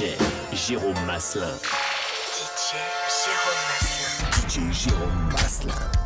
DJ Jérôme Maslin. DJ Jérôme Maslin. DJ Jérôme Maslin.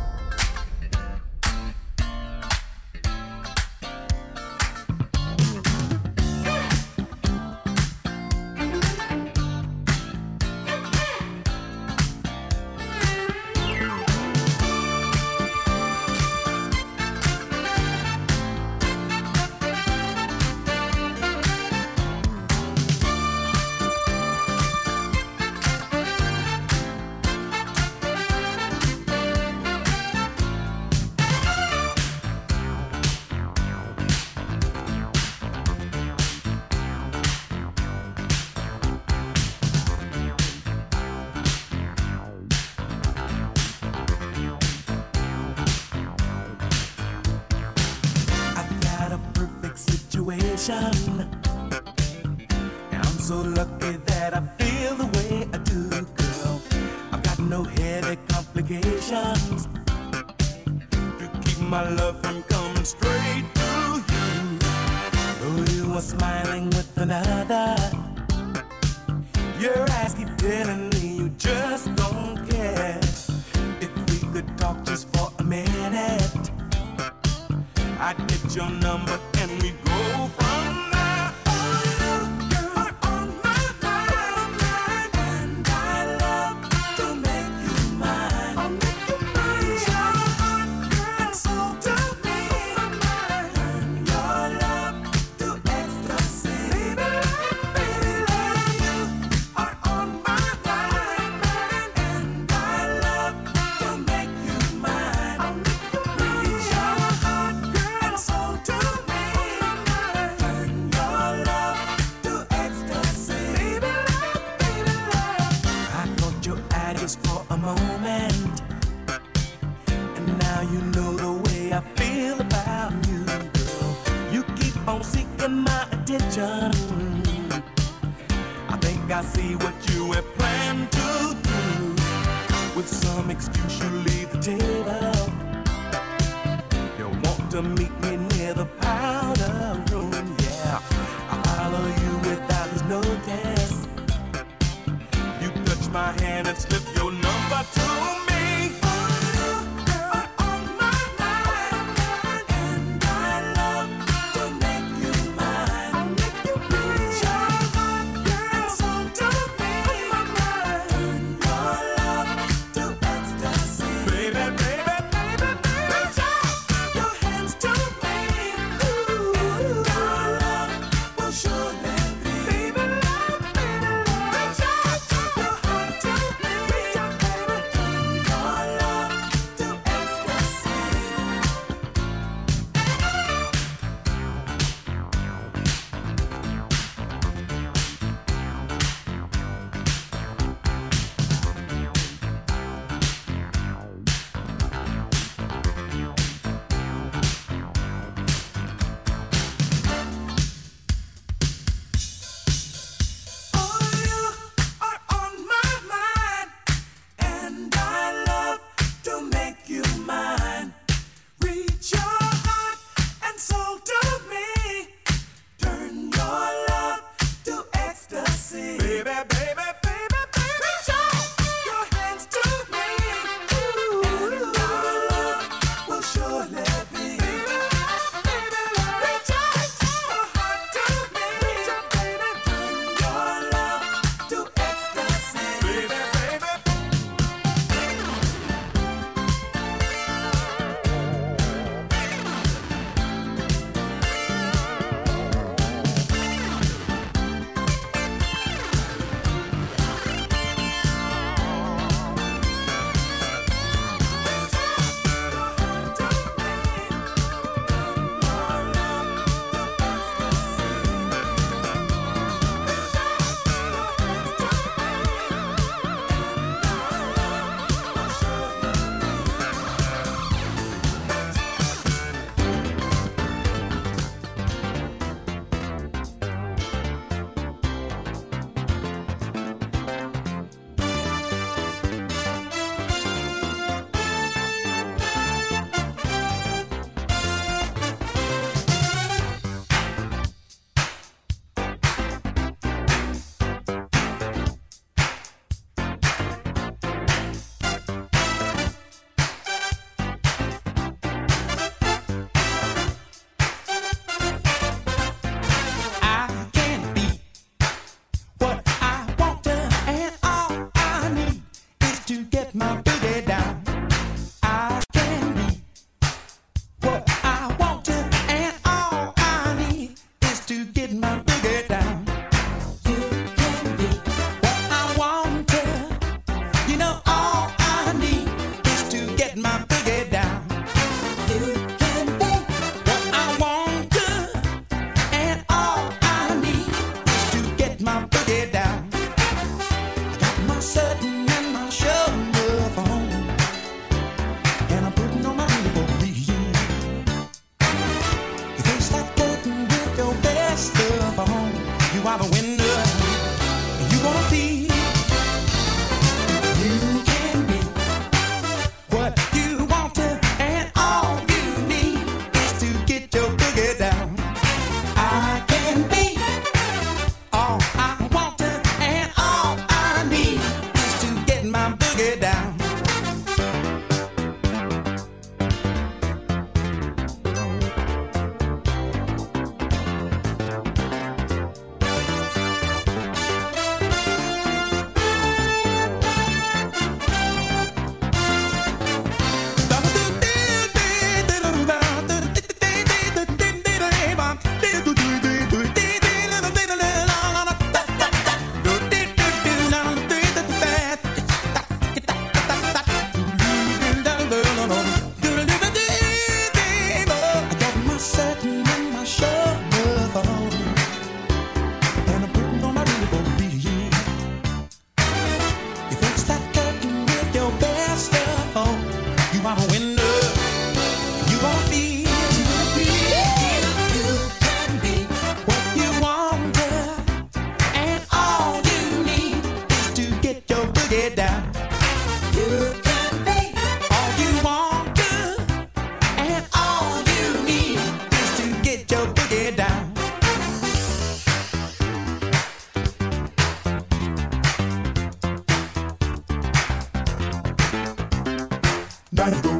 Somebody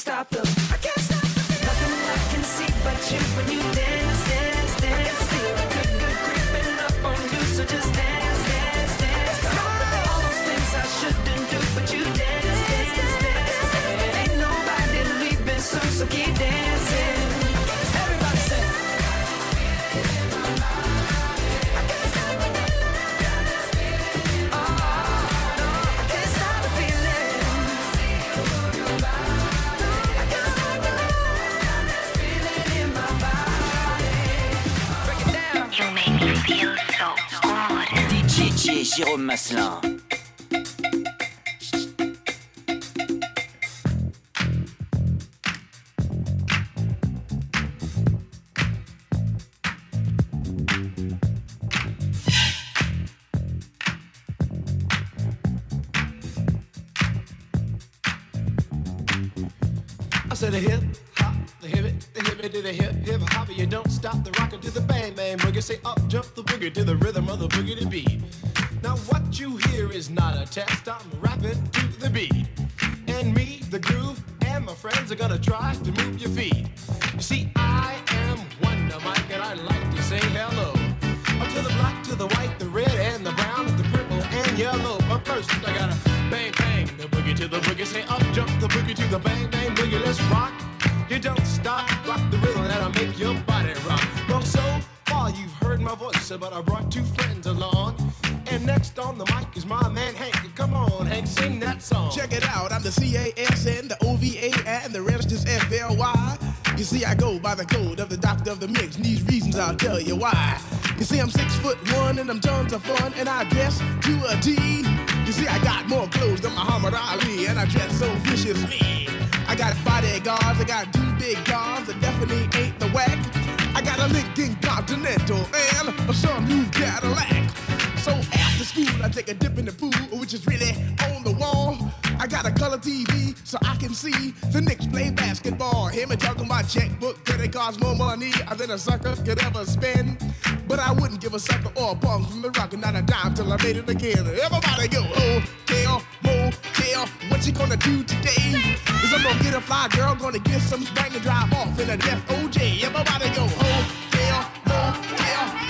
stop them. I can't stop them. Nothing I can see but you when you dance. et Jérôme Masselin. said a hip hop, the hip the hip it the hip hip hop. You don't stop the rockin' to the bang bang boogie. Say up test. I go by the code of the doctor of the mix. And these reasons I'll tell you why. You see, I'm six foot one and I'm tons of fun and I dress to a T. You see, I got more clothes than Muhammad Ali and I dress so viciously. I got bodyguards, I got two big guns that definitely ain't the whack. I got a Lincoln Continental and some new Cadillac. So after school, I take a dip in the pool, which is really on the got a color TV so I can see the Knicks play basketball. Him me juggle my checkbook, credit cards, more money than a sucker could ever spend. But I wouldn't give a sucker or a bum from the rock and not a dime till I made it again. Everybody go, oh, hotel, motel, what you gonna do today? Cause I'm gonna get a fly girl, gonna get some spring and drive off in a death OJ. Everybody go, oh, hotel, motel.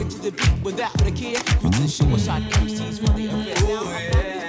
it to the beat without a care. Cruise the show, shot MCs for the affair.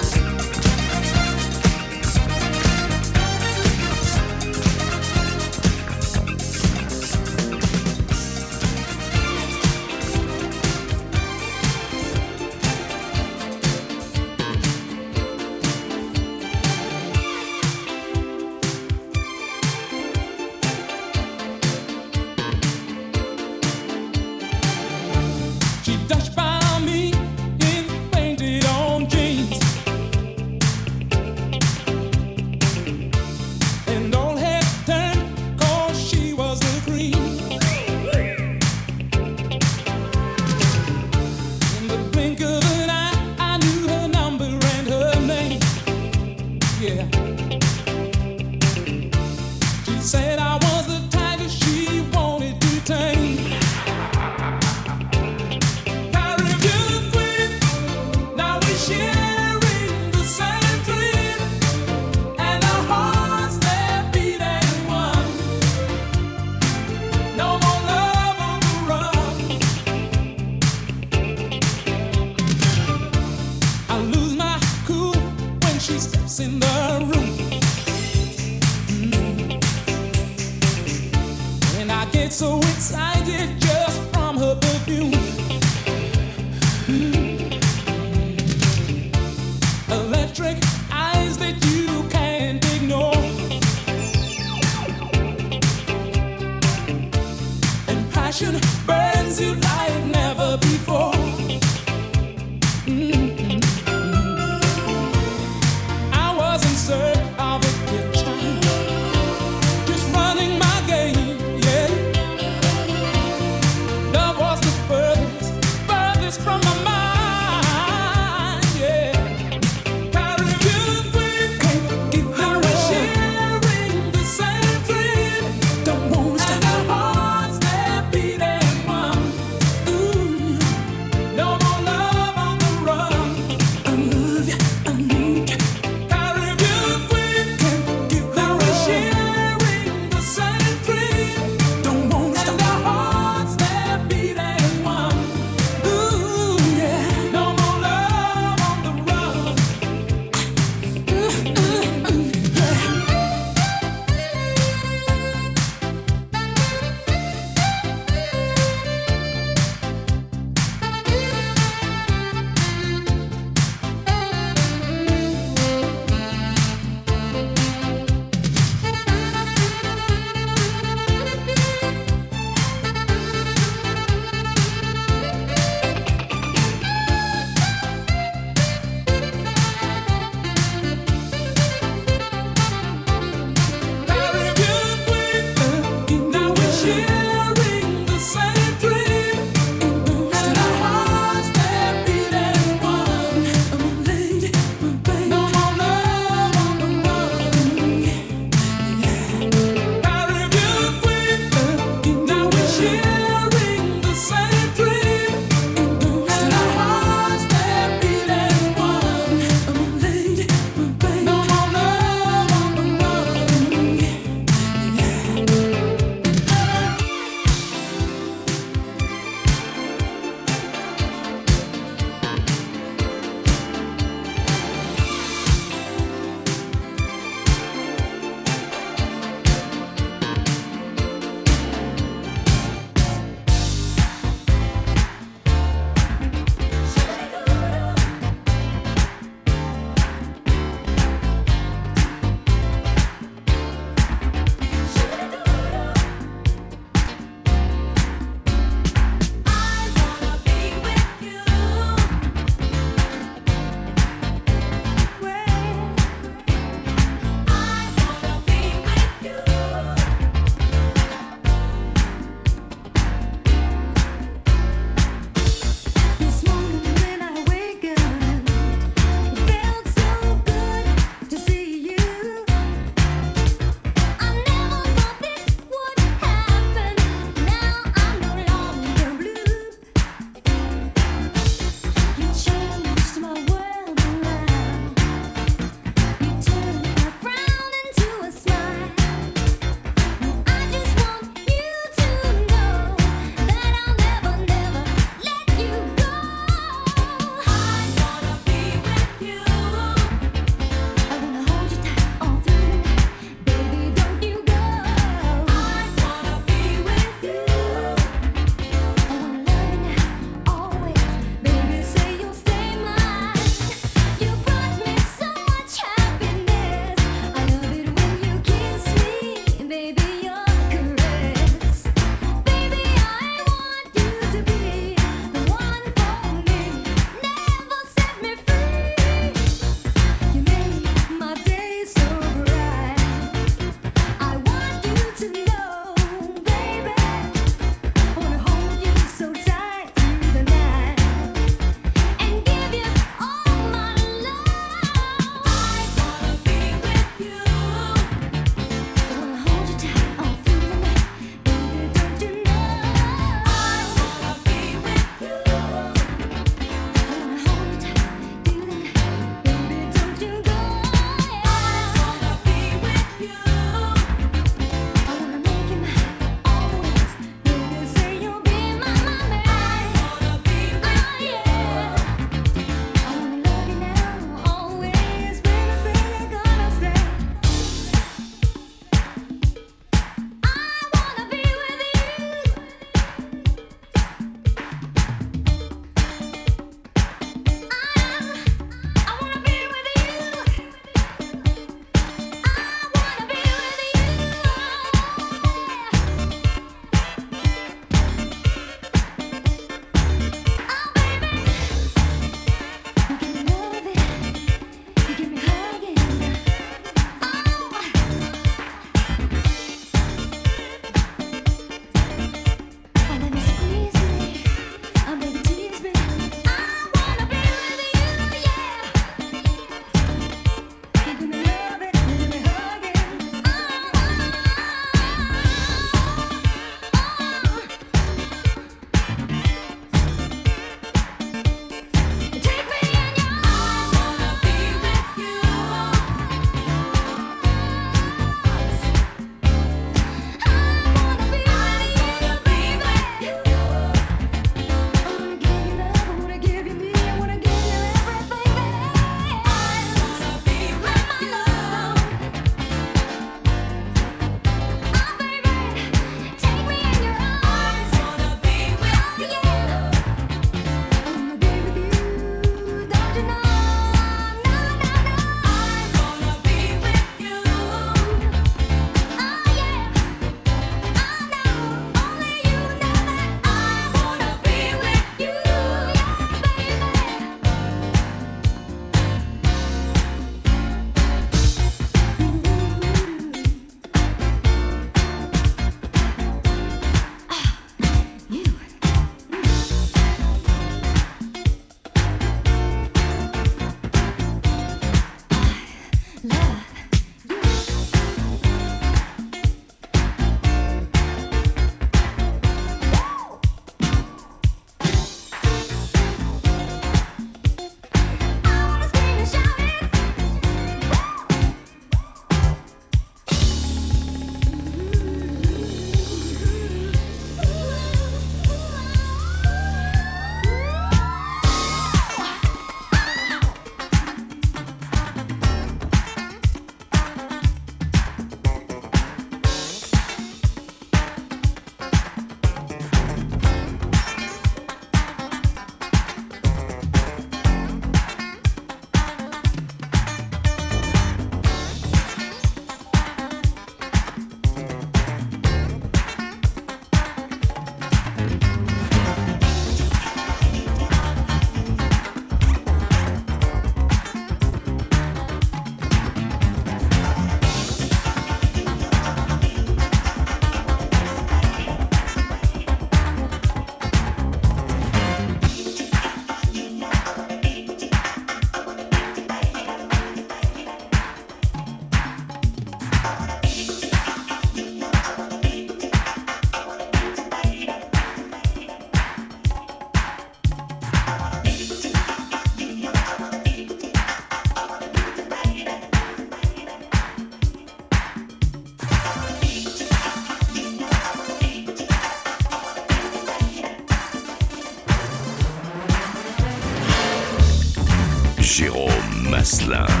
Jérôme